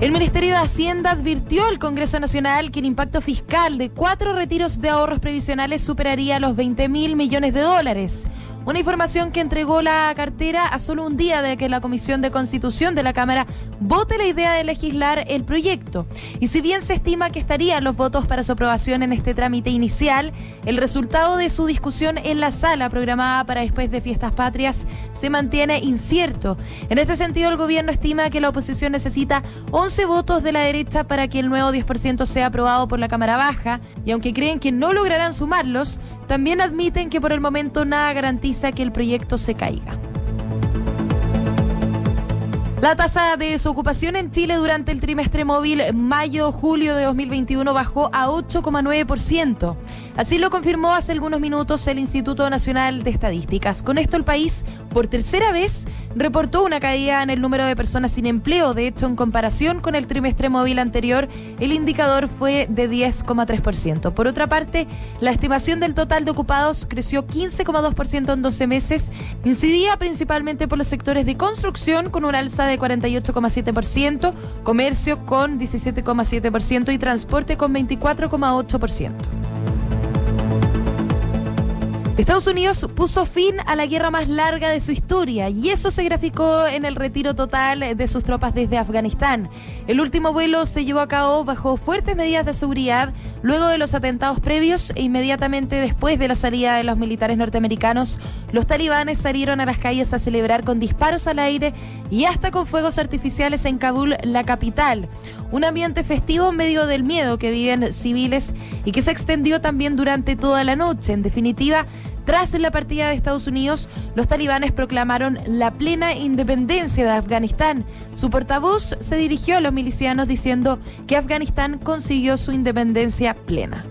El Ministerio de Hacienda advirtió al Congreso Nacional que el impacto fiscal de cuatro retiros de ahorros previsionales superaría los 20 mil millones de dólares. Una información que entregó la cartera a solo un día de que la Comisión de Constitución de la Cámara vote la idea de legislar el proyecto. Y si bien se estima que estarían los votos para su aprobación en este trámite inicial, el resultado de su discusión en la sala programada para después de fiestas patrias se mantiene incierto. En este sentido, el gobierno estima que la oposición necesita 11 votos de la derecha para que el nuevo 10% sea aprobado por la Cámara Baja, y aunque creen que no lograrán sumarlos, también admiten que por el momento nada garantiza que el proyecto se caiga. La tasa de desocupación en Chile durante el trimestre móvil mayo-julio de 2021 bajó a 8,9%. Así lo confirmó hace algunos minutos el Instituto Nacional de Estadísticas. Con esto el país, por tercera vez, reportó una caída en el número de personas sin empleo. De hecho, en comparación con el trimestre móvil anterior, el indicador fue de 10,3%. Por otra parte, la estimación del total de ocupados creció 15,2% en 12 meses. Incidía principalmente por los sectores de construcción con un alza de 48,7%, comercio con 17,7% y transporte con 24,8%. Estados Unidos puso fin a la guerra más larga de su historia y eso se graficó en el retiro total de sus tropas desde Afganistán. El último vuelo se llevó a cabo bajo fuertes medidas de seguridad luego de los atentados previos e inmediatamente después de la salida de los militares norteamericanos, los talibanes salieron a las calles a celebrar con disparos al aire y hasta con fuegos artificiales en Kabul, la capital. Un ambiente festivo en medio del miedo que viven civiles y que se extendió también durante toda la noche. En definitiva, tras la partida de Estados Unidos, los talibanes proclamaron la plena independencia de Afganistán. Su portavoz se dirigió a los milicianos diciendo que Afganistán consiguió su independencia plena.